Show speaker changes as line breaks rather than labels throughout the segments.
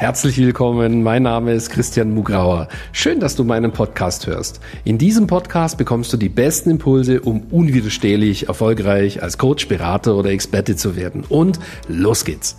Herzlich willkommen, mein Name ist Christian Mugrauer. Schön, dass du meinen Podcast hörst. In diesem Podcast bekommst du die besten Impulse, um unwiderstehlich erfolgreich als Coach, Berater oder Experte zu werden. Und los geht's!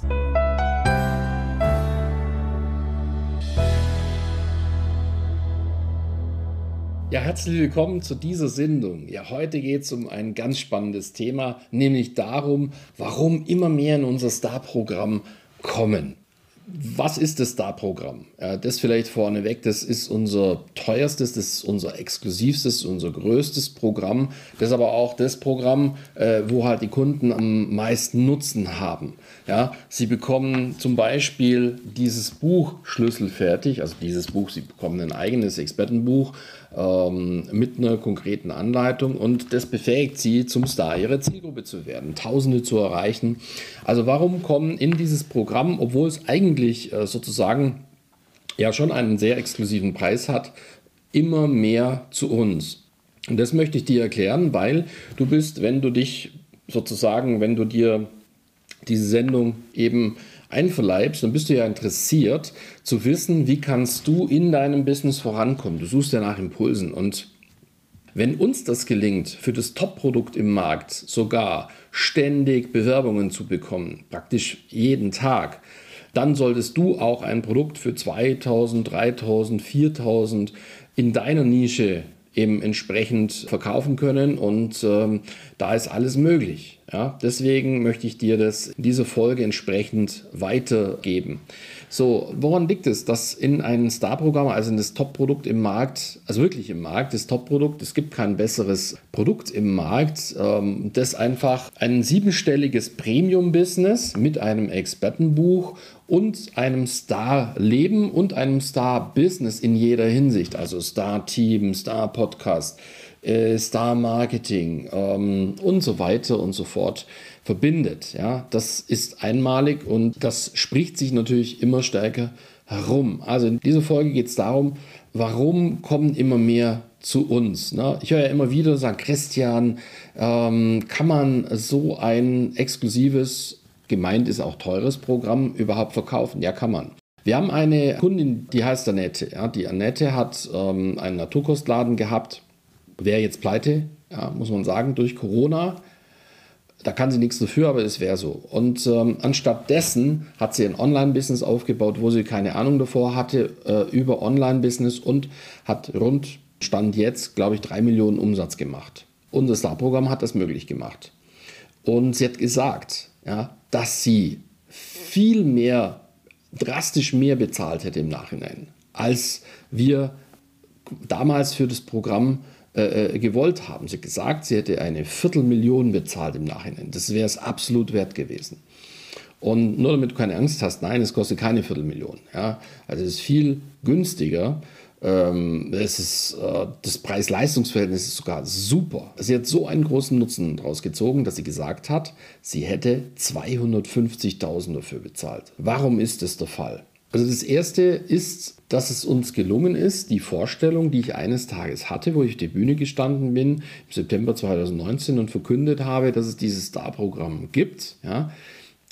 Ja, herzlich willkommen zu dieser Sendung. Ja, heute geht es um ein ganz spannendes Thema, nämlich darum, warum immer mehr in unser Star-Programm kommen. Was ist das Star-Programm? Das vielleicht vorneweg, das ist unser teuerstes, das ist unser exklusivstes, unser größtes Programm. Das ist aber auch das Programm, äh, wo halt die Kunden am meisten Nutzen haben. Ja, sie bekommen zum Beispiel dieses Buch schlüsselfertig, also dieses Buch, sie bekommen ein eigenes Expertenbuch ähm, mit einer konkreten Anleitung und das befähigt sie, zum Star ihrer Zielgruppe zu werden, Tausende zu erreichen. Also warum kommen in dieses Programm, obwohl es eigentlich äh, sozusagen ja schon einen sehr exklusiven Preis hat, immer mehr zu uns? Und das möchte ich dir erklären, weil du bist, wenn du dich sozusagen, wenn du dir diese Sendung eben einverleibst, dann bist du ja interessiert zu wissen, wie kannst du in deinem Business vorankommen. Du suchst ja nach Impulsen und wenn uns das gelingt, für das Top-Produkt im Markt sogar ständig Bewerbungen zu bekommen, praktisch jeden Tag, dann solltest du auch ein Produkt für 2000, 3000, 4000 in deiner Nische eben entsprechend verkaufen können und ähm, da ist alles möglich. Ja? Deswegen möchte ich dir das in dieser Folge entsprechend weitergeben. So, woran liegt es, dass in einem Star-Programm, also in das Top-Produkt im Markt, also wirklich im Markt, das Top-Produkt, es gibt kein besseres Produkt im Markt, ähm, das einfach ein siebenstelliges Premium-Business mit einem Expertenbuch und einem Star-Leben und einem Star-Business in jeder Hinsicht, also Star-Team, Star-Podcast, äh, Star-Marketing ähm, und so weiter und so fort verbindet. Ja, das ist einmalig und das spricht sich natürlich immer stärker herum. Also in dieser Folge geht es darum, warum kommen immer mehr zu uns. Ne? Ich höre ja immer wieder sagen, Christian, ähm, kann man so ein exklusives, gemeint ist auch teures Programm überhaupt verkaufen? Ja, kann man. Wir haben eine Kundin, die heißt Annette. Ja, die Annette hat ähm, einen Naturkostladen gehabt, wäre jetzt pleite, ja, muss man sagen, durch Corona. Da kann sie nichts dafür, aber es wäre so. Und ähm, anstatt dessen hat sie ein Online-Business aufgebaut, wo sie keine Ahnung davor hatte, äh, über Online-Business und hat rund, Stand jetzt, glaube ich, drei Millionen Umsatz gemacht. Das Star-Programm hat das möglich gemacht. Und sie hat gesagt, ja, dass sie viel mehr, drastisch mehr bezahlt hätte im Nachhinein, als wir damals für das Programm äh, äh, gewollt haben. Sie hat gesagt, sie hätte eine Viertelmillion bezahlt im Nachhinein. Das wäre es absolut wert gewesen. Und nur damit du keine Angst hast, nein, es kostet keine Viertelmillion. Ja? Also es ist viel günstiger. Ähm, es ist, äh, das Preis-Leistungs-Verhältnis ist sogar super. Sie hat so einen großen Nutzen daraus gezogen, dass sie gesagt hat, sie hätte 250.000 dafür bezahlt. Warum ist das der Fall? Also das Erste ist, dass es uns gelungen ist, die Vorstellung, die ich eines Tages hatte, wo ich auf der Bühne gestanden bin, im September 2019 und verkündet habe, dass es dieses Star-Programm gibt, ja,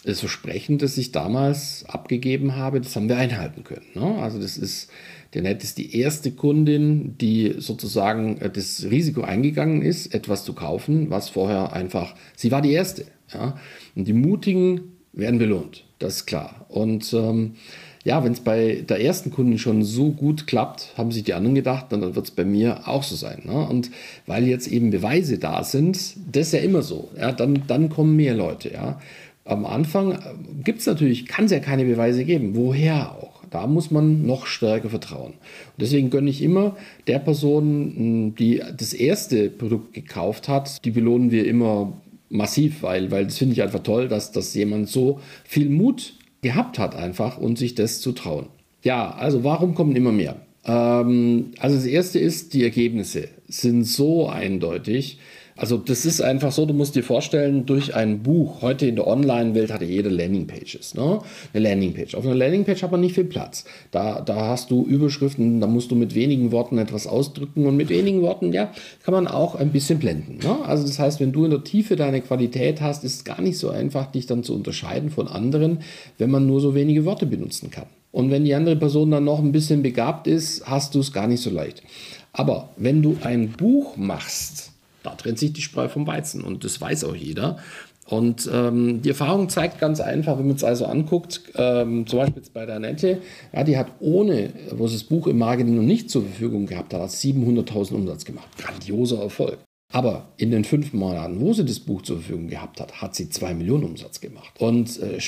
das Versprechen, das ich damals abgegeben habe, das haben wir einhalten können. Ne? Also das ist, der Net ist die erste Kundin, die sozusagen äh, das Risiko eingegangen ist, etwas zu kaufen, was vorher einfach, sie war die erste. Ja? Und die Mutigen werden belohnt, das ist klar. Und ähm, ja, wenn es bei der ersten Kundin schon so gut klappt, haben sich die anderen gedacht, dann wird es bei mir auch so sein. Ne? Und weil jetzt eben Beweise da sind, das ist ja immer so, ja, dann, dann kommen mehr Leute. Ja. Am Anfang äh, gibt es natürlich, kann es ja keine Beweise geben. Woher auch? Da muss man noch stärker vertrauen. Und deswegen gönne ich immer der Person, hm, die das erste Produkt gekauft hat, die belohnen wir immer massiv, weil, weil das finde ich einfach toll, dass, dass jemand so viel Mut gehabt hat einfach und sich das zu trauen. Ja, also warum kommen immer mehr? Ähm, also das erste ist, die Ergebnisse sind so eindeutig, also das ist einfach so, du musst dir vorstellen, durch ein Buch, heute in der Online-Welt hat jede Landingpages, ne? eine Landingpage. Auf einer Landingpage hat man nicht viel Platz. Da, da hast du Überschriften, da musst du mit wenigen Worten etwas ausdrücken und mit wenigen Worten, ja, kann man auch ein bisschen blenden. Ne? Also das heißt, wenn du in der Tiefe deine Qualität hast, ist es gar nicht so einfach, dich dann zu unterscheiden von anderen, wenn man nur so wenige Worte benutzen kann. Und wenn die andere Person dann noch ein bisschen begabt ist, hast du es gar nicht so leicht. Aber wenn du ein Buch machst, da trennt sich die Spreu vom Weizen und das weiß auch jeder. Und ähm, die Erfahrung zeigt ganz einfach, wenn man es also anguckt, ähm, zum Beispiel jetzt bei der Annette, ja, die hat ohne, wo sie das Buch im Marketing noch nicht zur Verfügung gehabt hat, 700.000 Umsatz gemacht. Grandioser Erfolg. Aber in den fünf Monaten, wo sie das Buch zur Verfügung gehabt hat, hat sie zwei Millionen Umsatz gemacht. Und äh,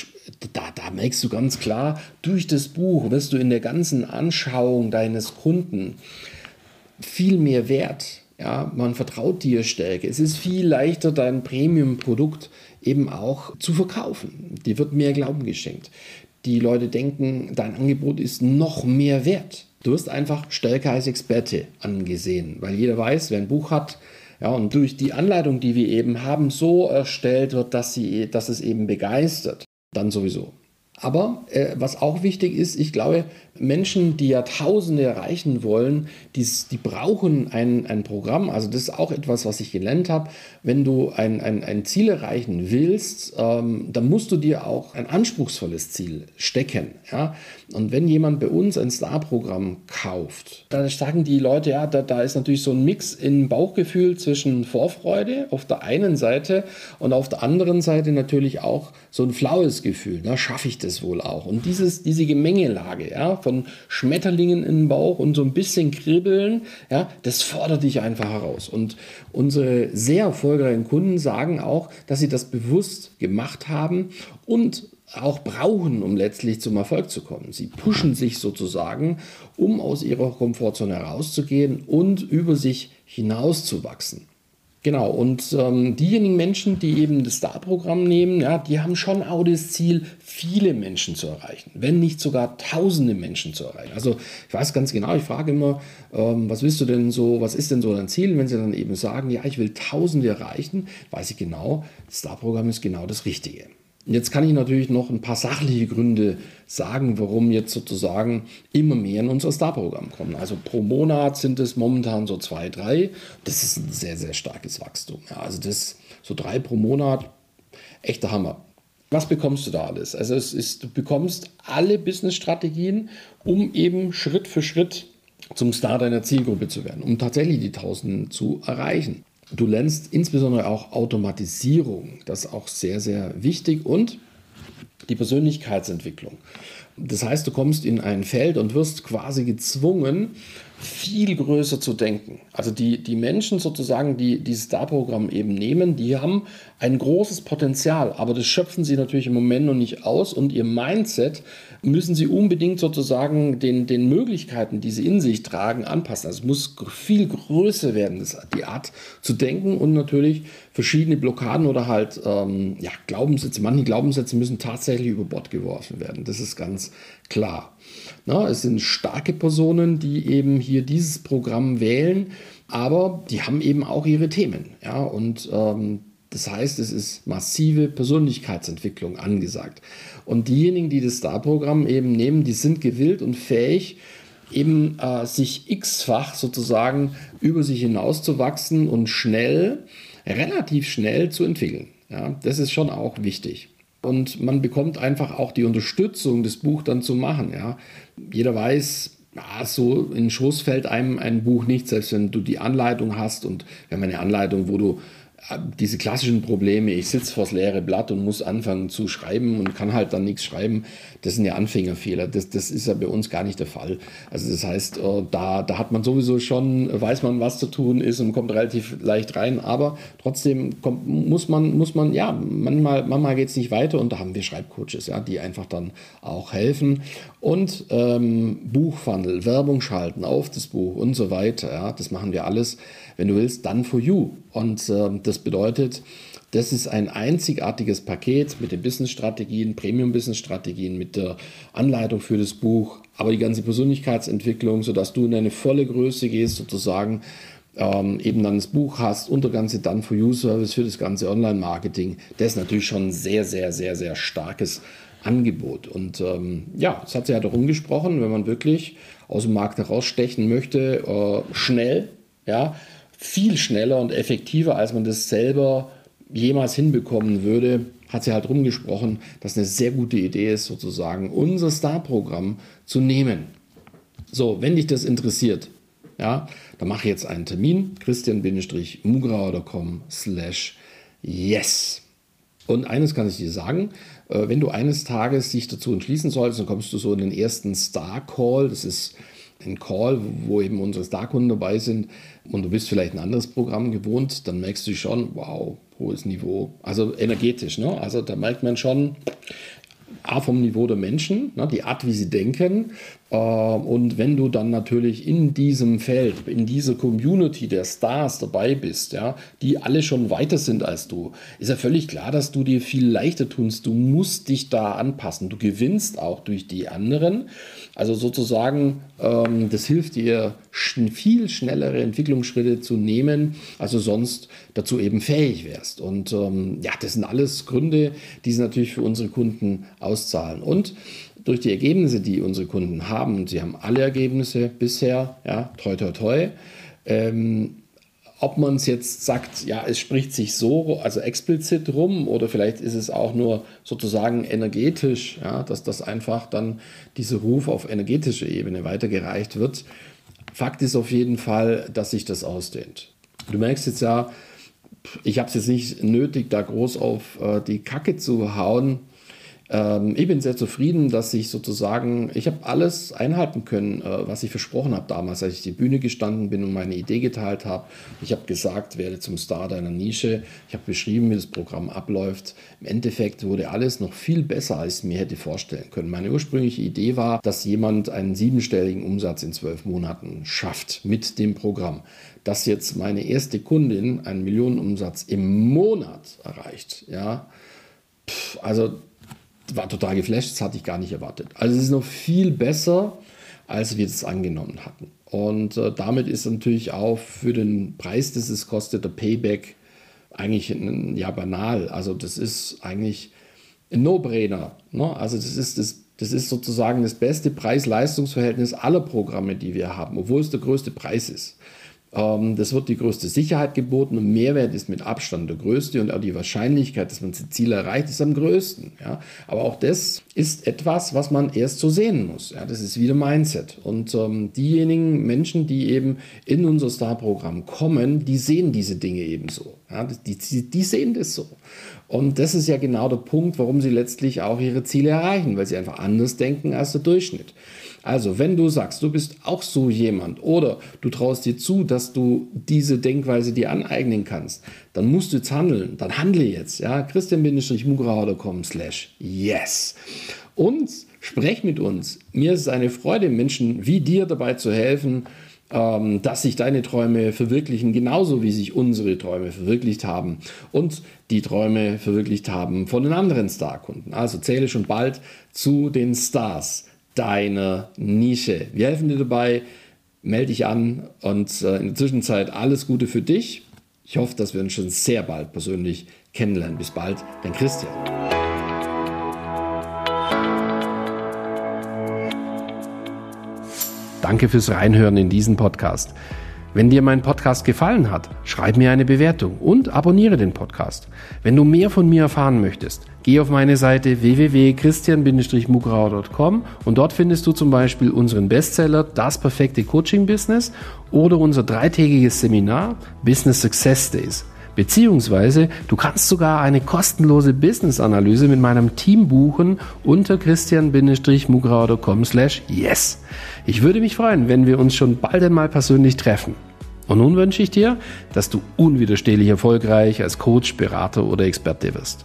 da, da merkst du ganz klar, durch das Buch wirst du in der ganzen Anschauung deines Kunden viel mehr Wert. Ja, man vertraut dir stärker. Es ist viel leichter, dein Premium-Produkt eben auch zu verkaufen. Dir wird mehr Glauben geschenkt. Die Leute denken, dein Angebot ist noch mehr wert. Du wirst einfach stärker als Experte angesehen, weil jeder weiß, wer ein Buch hat, ja, und durch die Anleitung, die wir eben haben, so erstellt wird, dass, sie, dass es eben begeistert, dann sowieso. Aber äh, was auch wichtig ist, ich glaube, Menschen, die Jahrtausende erreichen wollen, die, die brauchen ein, ein Programm. Also das ist auch etwas, was ich gelernt habe. Wenn du ein, ein, ein Ziel erreichen willst, ähm, dann musst du dir auch ein anspruchsvolles Ziel stecken. Ja? Und wenn jemand bei uns ein Star-Programm kauft, dann sagen die Leute, ja, da, da ist natürlich so ein Mix in Bauchgefühl zwischen Vorfreude auf der einen Seite und auf der anderen Seite natürlich auch so ein flaues Gefühl. Da schaffe ich das wohl auch. Und dieses, diese Gemengelage ja, von Schmetterlingen im Bauch und so ein bisschen Kribbeln, ja, das fordert dich einfach heraus. Und unsere sehr erfolgreichen Kunden sagen auch, dass sie das bewusst gemacht haben und auch brauchen, um letztlich zum Erfolg zu kommen. Sie pushen sich sozusagen, um aus ihrer Komfortzone herauszugehen und über sich hinauszuwachsen. Genau, und ähm, diejenigen Menschen, die eben das Star-Programm nehmen, ja, die haben schon auch das Ziel, viele Menschen zu erreichen, wenn nicht sogar tausende Menschen zu erreichen. Also ich weiß ganz genau, ich frage immer, ähm, was willst du denn so, was ist denn so dein Ziel? wenn sie dann eben sagen, ja, ich will tausende erreichen, weiß ich genau, das Star-Programm ist genau das Richtige. Jetzt kann ich natürlich noch ein paar sachliche Gründe sagen, warum jetzt sozusagen immer mehr in unser Star-Programm kommen. Also pro Monat sind es momentan so zwei, drei. Das ist ein sehr, sehr starkes Wachstum. Ja, also das so drei pro Monat, echter Hammer. Was bekommst du da alles? Also es ist, du bekommst alle Business-Strategien, um eben Schritt für Schritt zum Star deiner Zielgruppe zu werden, um tatsächlich die 1000 zu erreichen. Du lernst insbesondere auch Automatisierung, das ist auch sehr, sehr wichtig und die Persönlichkeitsentwicklung. Das heißt, du kommst in ein Feld und wirst quasi gezwungen, viel größer zu denken. Also die, die Menschen sozusagen, die dieses Star-Programm eben nehmen, die haben ein großes Potenzial, aber das schöpfen sie natürlich im Moment noch nicht aus und ihr Mindset müssen sie unbedingt sozusagen den, den Möglichkeiten, die sie in sich tragen, anpassen. Also es muss viel größer werden, das, die Art zu denken und natürlich verschiedene Blockaden oder halt ähm, ja, Glaubenssätze, manche Glaubenssätze müssen tatsächlich über Bord geworfen werden. Das ist ganz klar. Na, es sind starke Personen, die eben hier dieses Programm wählen, aber die haben eben auch ihre Themen. Ja, und ähm, das heißt, es ist massive Persönlichkeitsentwicklung angesagt. Und diejenigen, die das Star-Programm eben nehmen, die sind gewillt und fähig, eben äh, sich x-fach sozusagen über sich hinauszuwachsen und schnell, relativ schnell zu entwickeln. Ja, das ist schon auch wichtig. Und man bekommt einfach auch die Unterstützung, das Buch dann zu machen. Ja. Jeder weiß, ja, so in Schoß fällt einem ein Buch nicht, selbst wenn du die Anleitung hast und wir haben eine Anleitung, wo du diese klassischen Probleme, ich sitze vor das leere Blatt und muss anfangen zu schreiben und kann halt dann nichts schreiben, das sind ja Anfängerfehler. Das, das ist ja bei uns gar nicht der Fall. Also das heißt, äh, da, da hat man sowieso schon, weiß man, was zu tun ist und kommt relativ leicht rein, aber trotzdem kommt, muss man, muss man, ja, manchmal, manchmal geht es nicht weiter und da haben wir Schreibcoaches, ja, die einfach dann auch helfen. Und ähm, Buchfunnel, Werbung schalten auf das Buch und so weiter, ja, das machen wir alles wenn du willst, done for you. Und äh, das bedeutet, das ist ein einzigartiges Paket mit den Business-Strategien, Premium-Business-Strategien, mit der Anleitung für das Buch, aber die ganze Persönlichkeitsentwicklung, sodass du in eine volle Größe gehst, sozusagen, ähm, eben dann das Buch hast und der ganze Done-for-You-Service für das ganze Online-Marketing. Das ist natürlich schon ein sehr, sehr, sehr, sehr starkes Angebot. Und ähm, ja, es hat sich ja darum gesprochen, wenn man wirklich aus dem Markt herausstechen möchte, äh, schnell, ja, viel schneller und effektiver, als man das selber jemals hinbekommen würde, hat sie halt rumgesprochen, dass eine sehr gute Idee ist, sozusagen unser Star-Programm zu nehmen. So, wenn dich das interessiert, ja, dann mache jetzt einen Termin, christian-mugrauer.com slash yes. Und eines kann ich dir sagen, äh, wenn du eines Tages dich dazu entschließen solltest, dann kommst du so in den ersten Star-Call, das ist ein Call, wo eben unsere Star-Kunden dabei sind und du bist vielleicht ein anderes Programm gewohnt, dann merkst du schon, wow, hohes Niveau. Also energetisch, ne? Also da merkt man schon, A, vom Niveau der Menschen, ne, die Art, wie sie denken. Äh, und wenn du dann natürlich in diesem Feld, in dieser Community der Stars dabei bist, ja, die alle schon weiter sind als du, ist ja völlig klar, dass du dir viel leichter tust. Du musst dich da anpassen. Du gewinnst auch durch die anderen. Also sozusagen, ähm, das hilft dir, schn viel schnellere Entwicklungsschritte zu nehmen, als du sonst dazu eben fähig wärst. Und ähm, ja, das sind alles Gründe, die sie natürlich für unsere Kunden auszahlen. Und durch die Ergebnisse, die unsere Kunden haben, und sie haben alle Ergebnisse bisher, ja, toi, toi, toi, ähm, ob man es jetzt sagt, ja, es spricht sich so, also explizit rum, oder vielleicht ist es auch nur sozusagen energetisch, ja, dass das einfach dann dieser Ruf auf energetischer Ebene weitergereicht wird. Fakt ist auf jeden Fall, dass sich das ausdehnt. Du merkst jetzt ja, ich habe es jetzt nicht nötig, da groß auf äh, die Kacke zu hauen, ähm, ich bin sehr zufrieden, dass ich sozusagen, ich habe alles einhalten können, äh, was ich versprochen habe damals, als ich die Bühne gestanden bin und meine Idee geteilt habe. Ich habe gesagt, werde zum Star deiner Nische. Ich habe beschrieben, wie das Programm abläuft. Im Endeffekt wurde alles noch viel besser, als ich mir hätte vorstellen können. Meine ursprüngliche Idee war, dass jemand einen siebenstelligen Umsatz in zwölf Monaten schafft mit dem Programm. Dass jetzt meine erste Kundin einen Millionenumsatz im Monat erreicht, ja, Pff, also war total geflasht, das hatte ich gar nicht erwartet. Also es ist noch viel besser, als wir das angenommen hatten. Und äh, damit ist natürlich auch für den Preis, das es kostet, der Payback eigentlich ja banal. Also das ist eigentlich ein No-Brainer. Ne? Also das ist, das, das ist sozusagen das beste Preis-Leistungs-Verhältnis aller Programme, die wir haben, obwohl es der größte Preis ist. Ähm, das wird die größte Sicherheit geboten und Mehrwert ist mit Abstand der größte und auch die Wahrscheinlichkeit, dass man das Ziel erreicht, ist am größten. Ja. Aber auch das ist etwas, was man erst so sehen muss. Ja. Das ist wieder Mindset. Und ähm, diejenigen Menschen, die eben in unser Star-Programm kommen, die sehen diese Dinge eben so. Ja. Die, die, die sehen das so. Und das ist ja genau der Punkt, warum sie letztlich auch ihre Ziele erreichen, weil sie einfach anders denken als der Durchschnitt. Also, wenn du sagst, du bist auch so jemand oder du traust dir zu, dass du diese Denkweise dir aneignen kannst, dann musst du jetzt handeln. Dann handle jetzt. Ja, christian-mugrauer.com slash yes. Und sprech mit uns. Mir ist es eine Freude, Menschen wie dir dabei zu helfen, ähm, dass sich deine Träume verwirklichen, genauso wie sich unsere Träume verwirklicht haben und die Träume verwirklicht haben von den anderen Starkunden. Also zähle schon bald zu den Stars deiner Nische. Wir helfen dir dabei. Melde dich an und äh, in der Zwischenzeit alles Gute für dich. Ich hoffe, dass wir uns schon sehr bald persönlich kennenlernen. Bis bald, dein Christian. Danke fürs Reinhören in diesen Podcast. Wenn dir mein Podcast gefallen hat, schreib mir eine Bewertung und abonniere den Podcast. Wenn du mehr von mir erfahren möchtest, geh auf meine Seite www.christian-mugrauer.com und dort findest du zum Beispiel unseren Bestseller Das perfekte Coaching Business oder unser dreitägiges Seminar Business Success Days. Beziehungsweise du kannst sogar eine kostenlose Business-Analyse mit meinem Team buchen unter christian-mugrauer.com slash yes. Ich würde mich freuen, wenn wir uns schon bald einmal persönlich treffen. Und nun wünsche ich dir, dass du unwiderstehlich erfolgreich als Coach, Berater oder Experte wirst.